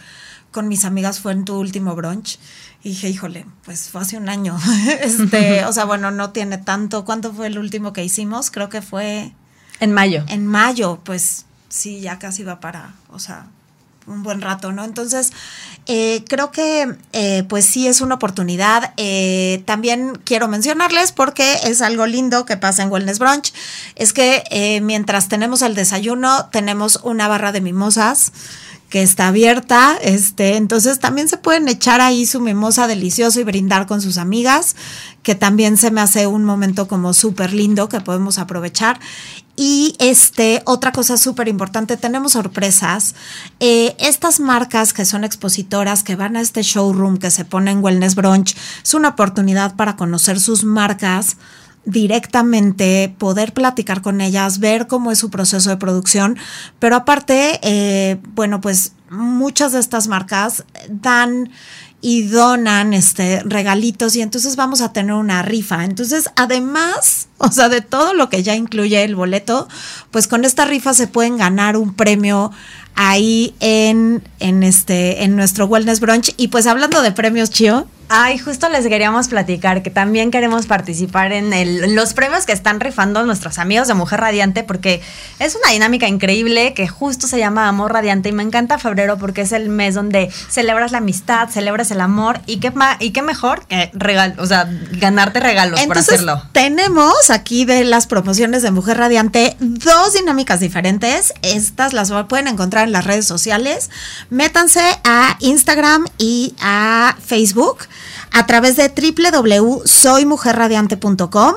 con mis amigas fue en tu último brunch? Y dije, híjole, pues fue hace un año. este, o sea, bueno, no tiene tanto. ¿Cuánto fue el último que hicimos? Creo que fue... En mayo. En mayo, pues sí, ya casi va para, o sea, un buen rato, ¿no? Entonces, eh, creo que eh, pues sí es una oportunidad. Eh, también quiero mencionarles porque es algo lindo que pasa en Wellness Brunch, es que mientras tenemos el desayuno, tenemos una barra de mimosas que está abierta, este, entonces también se pueden echar ahí su mimosa delicioso y brindar con sus amigas, que también se me hace un momento como súper lindo que podemos aprovechar. Y este, otra cosa súper importante, tenemos sorpresas. Eh, estas marcas que son expositoras, que van a este showroom que se pone en Wellness Brunch, es una oportunidad para conocer sus marcas directamente, poder platicar con ellas, ver cómo es su proceso de producción, pero aparte, eh, bueno, pues muchas de estas marcas dan y donan este regalitos y entonces vamos a tener una rifa. Entonces, además, o sea, de todo lo que ya incluye el boleto, pues con esta rifa se pueden ganar un premio ahí en, en este en nuestro Wellness Brunch y pues hablando de premios, Chio, Ay, justo les queríamos platicar que también queremos participar en, el, los premios que están rifando nuestros amigos de Mujer Radiante porque es una dinámica increíble que justo se llama Amor Radiante y me encanta febrero porque es el mes donde celebras la amistad, celebras el amor y qué, y qué mejor que regal, o sea, ganarte regalos por hacerlo. Tenemos aquí de las promociones de Mujer Radiante dos dinámicas diferentes. Estas las pueden encontrar en las redes sociales. Métanse a Instagram y a Facebook a través de www.soymujerradiante.com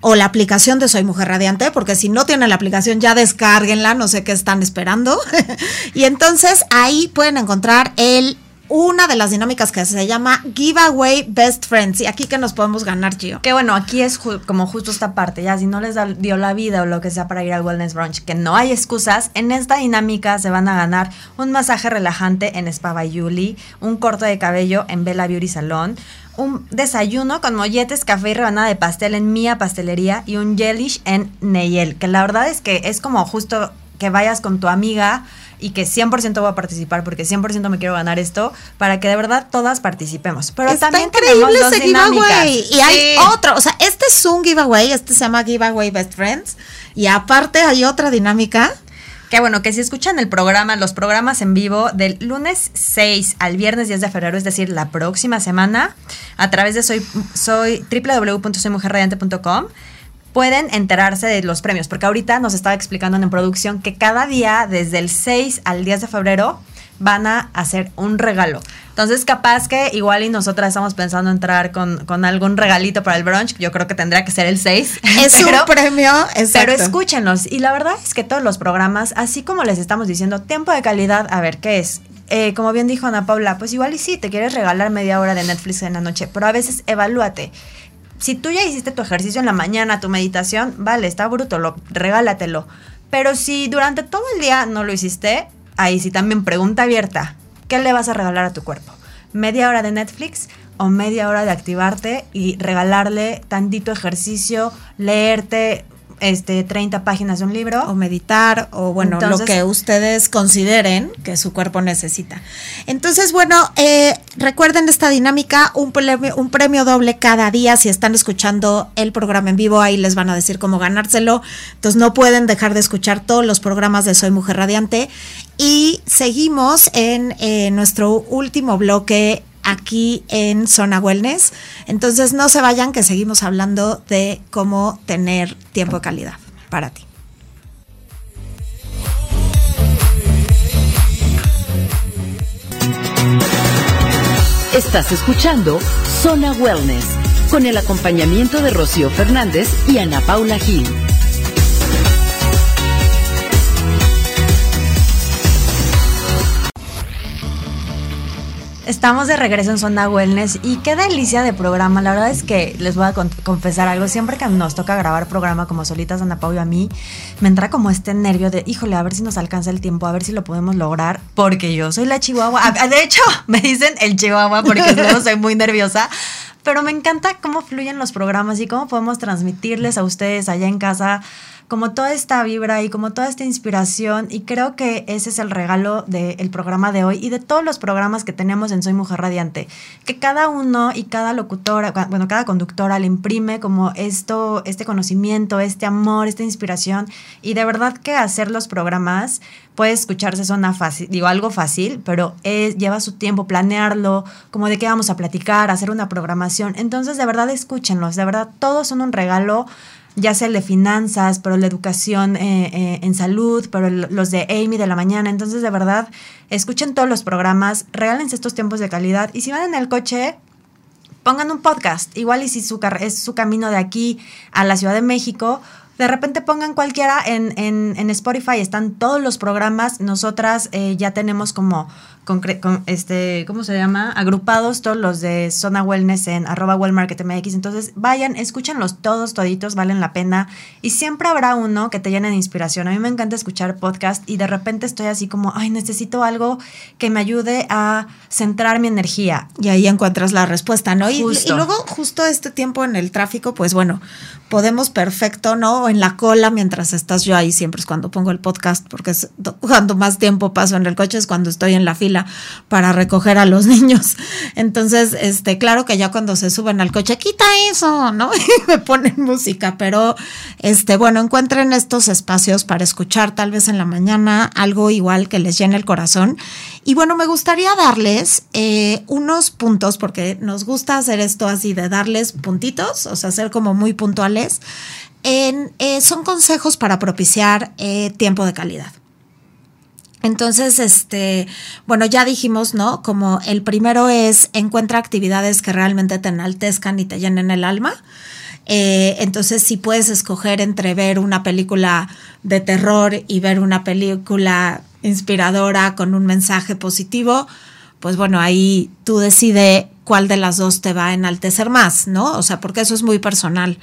o la aplicación de Soy Mujer Radiante, porque si no tienen la aplicación ya descárguenla, no sé qué están esperando. y entonces ahí pueden encontrar el una de las dinámicas que se llama Giveaway Best Friends. Y aquí que nos podemos ganar, Gio. Que bueno, aquí es como justo esta parte, ya si no les dio la vida o lo que sea para ir al Wellness Brunch, que no hay excusas, en esta dinámica se van a ganar un masaje relajante en Spa by un corte de cabello en Bella Beauty Salon, un desayuno con molletes, café y rebanada de pastel en Mía Pastelería y un jellish en Neyel, que la verdad es que es como justo que vayas con tu amiga y que 100% voy a participar porque 100% me quiero ganar esto para que de verdad todas participemos. Pero Está también increíble ese giveaway. Y hay otro, o sea, este es un giveaway, este se llama Giveaway Best Friends y aparte hay otra dinámica que bueno, que si escuchan el programa, los programas en vivo del lunes 6 al viernes 10 de febrero, es decir, la próxima semana, a través de soy, soy www.soymujerradiante.com, pueden enterarse de los premios, porque ahorita nos estaba explicando en producción que cada día, desde el 6 al 10 de febrero, van a hacer un regalo. Entonces, capaz que igual y nosotras estamos pensando entrar con, con algún regalito para el brunch. Yo creo que tendría que ser el 6. Es un premio, exacto. Pero escúchenlos. Y la verdad es que todos los programas, así como les estamos diciendo, tiempo de calidad, a ver, ¿qué es? Eh, como bien dijo Ana Paula, pues igual y sí, te quieres regalar media hora de Netflix en la noche, pero a veces evalúate si tú ya hiciste tu ejercicio en la mañana, tu meditación, vale, está bruto, lo, regálatelo. Pero si durante todo el día no lo hiciste, ahí sí también pregunta abierta, ¿qué le vas a regalar a tu cuerpo? ¿Media hora de Netflix o media hora de activarte y regalarle tantito ejercicio, leerte este, 30 páginas de un libro. O meditar, o bueno, lo que ustedes consideren que su cuerpo necesita. Entonces, bueno, eh, recuerden esta dinámica, un premio, un premio doble cada día. Si están escuchando el programa en vivo, ahí les van a decir cómo ganárselo. Entonces, no pueden dejar de escuchar todos los programas de Soy Mujer Radiante. Y seguimos en eh, nuestro último bloque aquí en Zona Wellness. Entonces no se vayan que seguimos hablando de cómo tener tiempo de calidad para ti. Estás escuchando Zona Wellness con el acompañamiento de Rocío Fernández y Ana Paula Gil. Estamos de regreso en Zona Wellness y qué delicia de programa. La verdad es que les voy a confesar algo. Siempre que nos toca grabar programa como solitas Ana Pau y a mí, me entra como este nervio de, híjole, a ver si nos alcanza el tiempo, a ver si lo podemos lograr, porque yo soy la chihuahua. Ah, de hecho, me dicen el chihuahua porque luego soy muy nerviosa. Pero me encanta cómo fluyen los programas y cómo podemos transmitirles a ustedes allá en casa como toda esta vibra y como toda esta inspiración y creo que ese es el regalo del programa de hoy y de todos los programas que tenemos en Soy Mujer Radiante, que cada uno y cada locutora, bueno, cada conductora le imprime como esto, este conocimiento, este amor, esta inspiración y de verdad que hacer los programas puede escucharse suena fácil, digo algo fácil, pero es, lleva su tiempo planearlo, como de qué vamos a platicar, hacer una programación. Entonces, de verdad, escúchenlos, de verdad, todos son un regalo ya sea el de finanzas, pero la educación eh, eh, en salud, pero los de Amy de la mañana. Entonces, de verdad, escuchen todos los programas, regálense estos tiempos de calidad y si van en el coche, pongan un podcast. Igual y si su, es su camino de aquí a la Ciudad de México, de repente pongan cualquiera en, en, Spotify, están todos los programas. Nosotras eh, ya tenemos como con, este, ¿cómo se llama? Agrupados todos los de Zona Wellness en arroba wellmarketmx. Entonces vayan, escúchenlos todos, toditos, valen la pena. Y siempre habrá uno que te llene de inspiración. A mí me encanta escuchar podcast y de repente estoy así como, ay, necesito algo que me ayude a centrar mi energía. Y ahí encuentras la respuesta, ¿no? Y, y, luego justo este tiempo en el tráfico, pues bueno, podemos perfecto, ¿no? en la cola mientras estás yo ahí, siempre es cuando pongo el podcast, porque es cuando más tiempo paso en el coche es cuando estoy en la fila para recoger a los niños. Entonces, este, claro que ya cuando se suben al coche, quita eso, ¿no? Y me ponen música, pero este, bueno, encuentren estos espacios para escuchar tal vez en la mañana algo igual que les llene el corazón. Y bueno, me gustaría darles eh, unos puntos, porque nos gusta hacer esto así de darles puntitos, o sea, ser como muy puntuales. En, eh, son consejos para propiciar eh, tiempo de calidad. Entonces, este, bueno, ya dijimos, ¿no? Como el primero es encuentra actividades que realmente te enaltezcan y te llenen el alma. Eh, entonces, si puedes escoger entre ver una película de terror y ver una película inspiradora con un mensaje positivo, pues bueno, ahí tú decides cuál de las dos te va a enaltecer más, ¿no? O sea, porque eso es muy personal,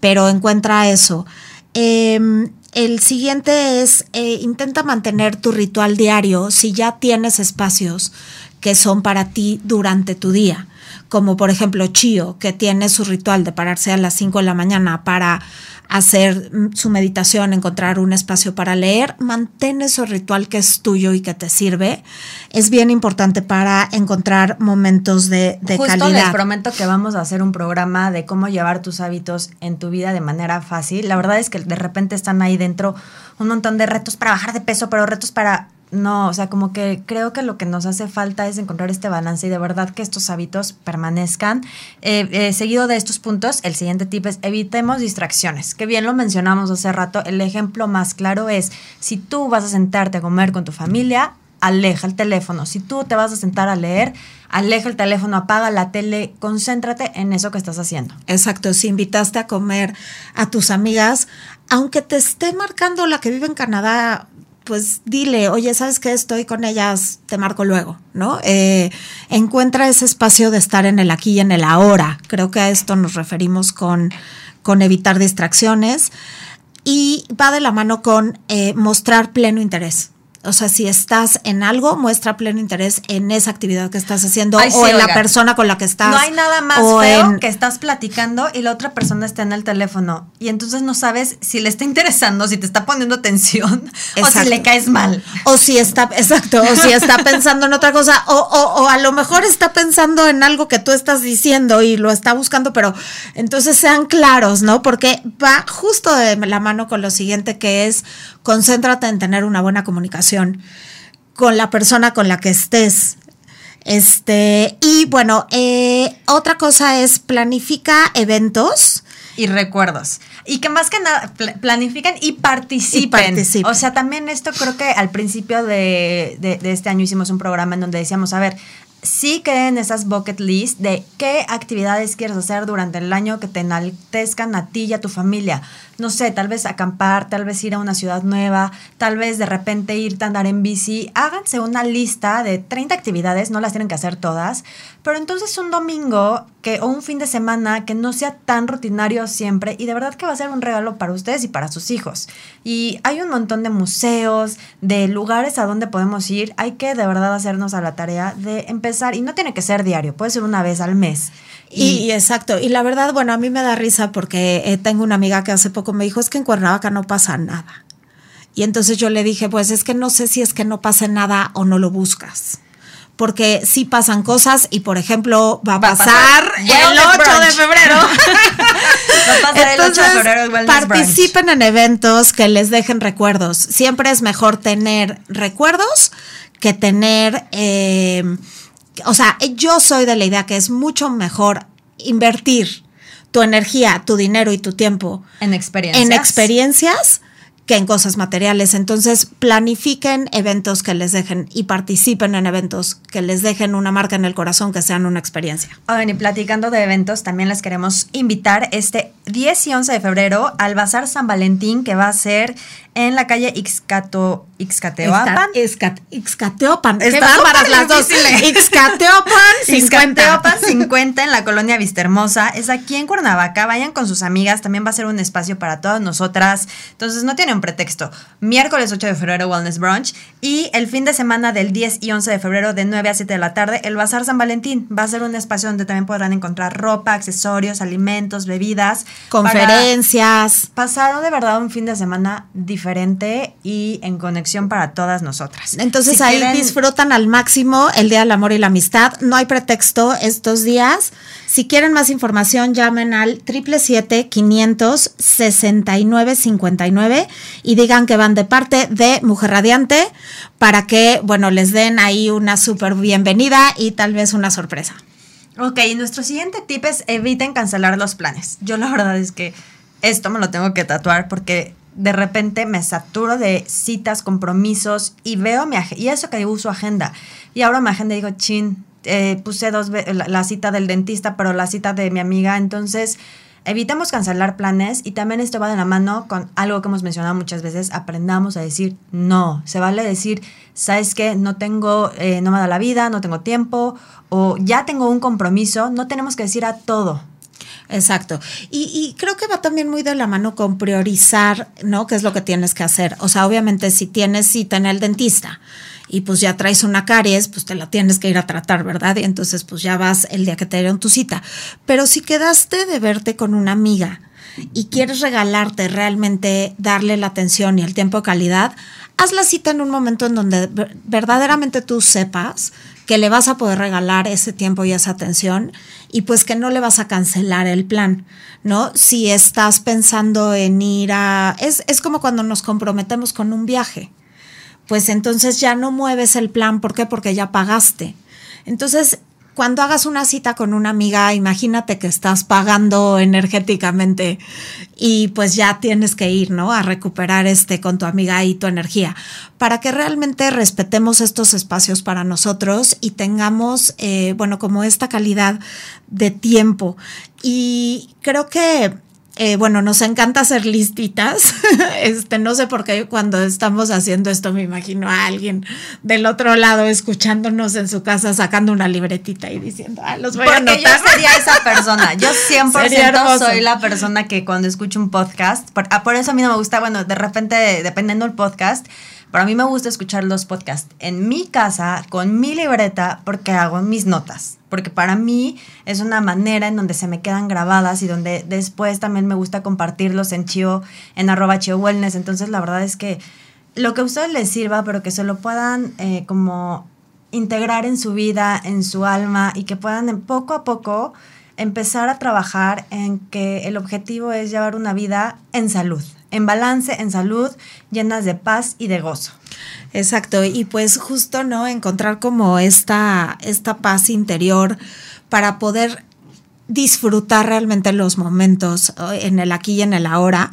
pero encuentra eso. Em, el siguiente es, eh, intenta mantener tu ritual diario si ya tienes espacios que son para ti durante tu día, como por ejemplo Chio, que tiene su ritual de pararse a las 5 de la mañana para hacer mm, su meditación, encontrar un espacio para leer, mantén ese ritual que es tuyo y que te sirve. Es bien importante para encontrar momentos de, de Justo calidad. les prometo que vamos a hacer un programa de cómo llevar tus hábitos en tu vida de manera fácil. La verdad es que de repente están ahí dentro un montón de retos para bajar de peso, pero retos para no, o sea, como que creo que lo que nos hace falta es encontrar este balance y de verdad que estos hábitos permanezcan. Eh, eh, seguido de estos puntos, el siguiente tip es evitemos distracciones. Que bien lo mencionamos hace rato, el ejemplo más claro es si tú vas a sentarte a comer con tu familia, aleja el teléfono. Si tú te vas a sentar a leer, aleja el teléfono, apaga la tele, concéntrate en eso que estás haciendo. Exacto, si invitaste a comer a tus amigas, aunque te esté marcando la que vive en Canadá, pues dile, oye, ¿sabes qué? Estoy con ellas, te marco luego, ¿no? Eh, encuentra ese espacio de estar en el aquí y en el ahora. Creo que a esto nos referimos con, con evitar distracciones y va de la mano con eh, mostrar pleno interés. O sea, si estás en algo, muestra pleno interés en esa actividad que estás haciendo Ay, o en la persona con la que estás. No hay nada más feo en- que estás platicando y la otra persona está en el teléfono y entonces no sabes si le está interesando, si te está poniendo atención o si le caes mal. O si está, exacto, o si está pensando en otra cosa, o, o, o a lo mejor está pensando en algo que tú estás diciendo y lo está buscando, pero entonces sean claros, ¿no? Porque va justo de la mano con lo siguiente que es concéntrate en tener una buena comunicación con la persona con la que estés. Este, y bueno, eh, otra cosa es planifica eventos. y recuerdos. Y que más que nada pl- planifiquen y participen. Y participen. O sea, también esto creo que al principio de, de- de este año hicimos un programa en donde decíamos, a ver, sí creen esas bucket list de qué actividades quieres hacer durante el año que te enaltezcan a ti y a tu familia. No sé, tal vez acampar, tal vez ir a una ciudad nueva, tal vez de repente irte a andar en bici. Háganse una lista de 30 actividades, no las tienen que hacer todas, pero entonces un domingo que, o un fin de semana que no sea tan rutinario siempre y de verdad que va a ser un regalo para ustedes y para sus hijos. Y hay un montón de museos, de lugares a donde podemos ir. Hay que de verdad hacernos a la tarea de empezar y no tiene que ser diario, puede ser una vez al mes. Y, y exacto, y la verdad, bueno, a mí me da risa porque eh, tengo una amiga que hace poco me dijo, es que en Cuernavaca no pasa nada. Y entonces yo le dije, pues es que no sé si es que no pase nada o no lo buscas. Porque sí pasan cosas y, por ejemplo, va a Va pasar, pasar el Wellness 8 de febrero. Va a pasar el 8 de febrero Brunch. participen en eventos que les dejen recuerdos. Siempre es mejor tener recuerdos que tener, eh, o sea, yo soy de la idea que es mucho mejor invertir tu energía, tu dinero y tu tiempo En experiencias. en experiencias que en cosas materiales. Entonces, planifiquen eventos que les dejen y participen en eventos que les dejen una marca en el corazón, que sean una experiencia. Oigan, y platicando de eventos, también les queremos invitar este 10 y 11 de febrero al Bazar San Valentín, que va a ser en la calle Ixcato, Ixcateopan. Ixcateopan. Está Qué bárbaras súper las dos. difícil. Ixcateopan 50. Ixcateopan 50 en la colonia Vistahermosa. Es aquí en Cuernavaca. Vayan con sus amigas. También va a ser un espacio para todas nosotras. Entonces no tienen pretexto. Miércoles 8 de febrero, Wellness Brunch. Y el fin de semana del 10 y 11 de febrero, de 9 a 7 de la tarde, el Bazar San Valentín. Va a ser un espacio donde también podrán encontrar ropa, accesorios, alimentos, bebidas. para Conferencias. Pasado de verdad un fin de semana diferente y en conexión para todas nosotras. Entonces Si ahí quieren- disfrutan al máximo el Día del Amor y la Amistad. No hay pretexto estos días. Si quieren más información, llamen al 777-500-6959 y digan que van de parte de Mujer Radiante para que, bueno, les den ahí una súper bienvenida y tal vez una sorpresa. Ok, y nuestro siguiente tip es eviten cancelar los planes. Yo la verdad es que esto me lo tengo que tatuar porque de repente me saturo de citas, compromisos y veo mi. Y eso que uso agenda. Y ahora mi agenda digo, chin, eh, puse dos la, la cita del dentista, pero la cita de mi amiga. Entonces, evitemos cancelar planes y también esto va de la mano con algo que hemos mencionado muchas veces. Aprendamos a decir no. Se vale decir, ¿sabes qué? No tengo, eh, no me da la vida, no tengo tiempo o ya tengo un compromiso. No tenemos que decir a todo. Exacto. Y, y creo que va también muy de la mano con priorizar, ¿no? ¿Qué es lo que tienes que hacer? O sea, obviamente si tienes cita en el dentista y pues ya traes una caries, pues te la tienes que ir a tratar, ¿verdad? Y entonces pues ya vas el día que te dieron tu cita. Pero si quedaste de verte con una amiga y quieres regalarte realmente darle la atención y el tiempo de calidad, haz la cita en un momento en donde ver- verdaderamente tú sepas que le vas a poder regalar ese tiempo y esa atención y pues que no le vas a cancelar el plan, ¿no? Si estás pensando en ir a... Es, es como cuando nos comprometemos con un viaje, pues entonces ya no mueves el plan, ¿por qué? Porque ya pagaste. Entonces, cuando hagas una cita con una amiga, imagínate que estás pagando energéticamente y pues ya tienes que ir, ¿no? A recuperar este con tu amiga y tu energía, para que realmente respetemos estos espacios para nosotros y tengamos, eh, bueno, como esta calidad de tiempo. Y creo que eh, bueno, nos encanta hacer listitas. este, no sé por qué cuando estamos haciendo esto me imagino a alguien del otro lado escuchándonos en su casa sacando una libretita y diciendo, ah, los voy a Porque yo anotar. sería esa persona. Yo Sería 100% hermoso. soy la persona que cuando escucho un podcast, por, ah, por eso a mí no me gusta, bueno, de repente, dependiendo del podcast, pero a mí me gusta escuchar los podcasts en mi casa, con mi libreta, porque hago mis notas. Porque para mí es una manera en donde se me quedan grabadas y donde después también me gusta compartirlos en Chio, en arroba Chio Wellness. Entonces, la verdad es que lo que a ustedes les sirva, pero que se lo puedan eh, como integrar en su vida, en su alma y que puedan en poco a poco empezar a trabajar en que el objetivo es llevar una vida en salud, en balance, en salud, llenas de paz y de gozo. Exacto, y pues justo, ¿no? Encontrar como esta, esta paz interior para poder disfrutar realmente los momentos ¿no? en el aquí y en el ahora.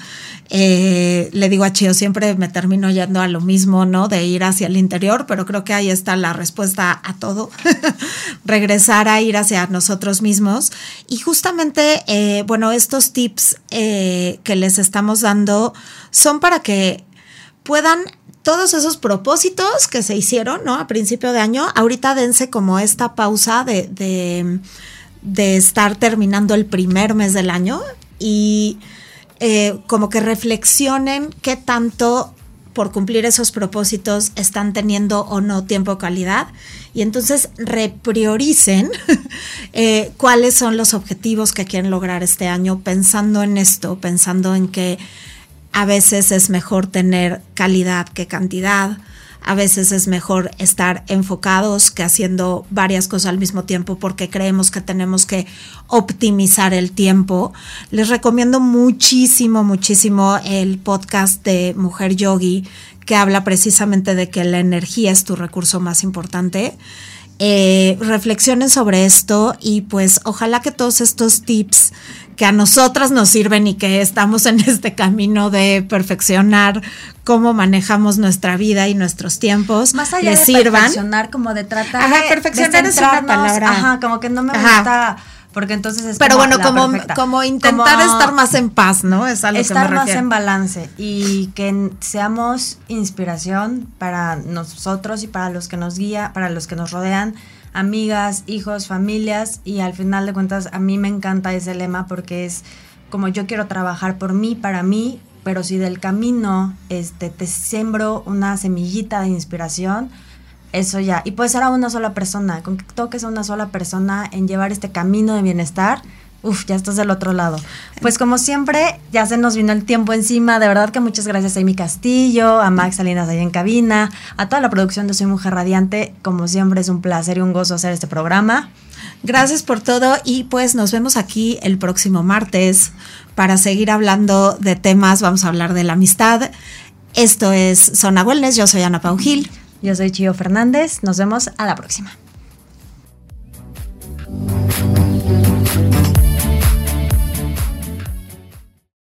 Eh, le digo a Chio, siempre me termino yendo a lo mismo, ¿no? De ir hacia el interior, pero creo que ahí está la respuesta a todo. Regresar a ir hacia nosotros mismos. Y justamente, eh, bueno, estos tips eh, que les estamos dando son para que puedan todos esos propósitos que se hicieron, ¿no? A principio de año, ahorita dense como esta pausa de, de estar terminando el primer mes del año y eh, como que reflexionen qué tanto por cumplir esos propósitos están teniendo o no tiempo calidad y entonces reprioricen eh, cuáles son los objetivos que quieren lograr este año pensando en esto, pensando en que a veces es mejor tener calidad que cantidad. A veces es mejor estar enfocados que haciendo varias cosas al mismo tiempo porque creemos que tenemos que optimizar el tiempo. Les recomiendo muchísimo, muchísimo el podcast de Mujer Yogi que habla precisamente de que la energía es tu recurso más importante. Eh, reflexionen sobre esto y pues ojalá que todos estos tips que a nosotras nos sirven y que estamos en este camino de perfeccionar cómo manejamos nuestra vida y nuestros tiempos Más allá les de sirvan. perfeccionar, como de tratar Ajá, de, perfeccionar de es una centrarnos, palabra. Ajá, como que no me Ajá. gusta porque entonces es Pero como bueno, como, como intentar Como estar más en paz, ¿no? Es a lo que estar me más en balance y que seamos inspiración para nosotros y para los que nos guía, para los que nos rodean, amigas, hijos, familias y al final de cuentas a mí me encanta ese lema porque es como yo quiero trabajar por mí, para mí, pero si del camino este te sembro una semillita de inspiración, eso ya. Y puede ser a una sola persona. Con que toques a una sola persona en llevar este camino de bienestar, uf, ya estás del otro lado. Pues como siempre, ya se nos vino el tiempo encima. De verdad que muchas gracias a Amy Castillo, a Max Salinas ahí en cabina, a toda la producción de Soy Mujer Radiante. Como siempre, es un placer y un gozo hacer este programa. Gracias por todo y pues nos vemos aquí el próximo martes para seguir hablando de temas. Vamos a hablar de la amistad. Esto es Zona Wellness. Yo soy Ana Pau Gil. Yo soy Chio Fernández. Nos vemos a la próxima.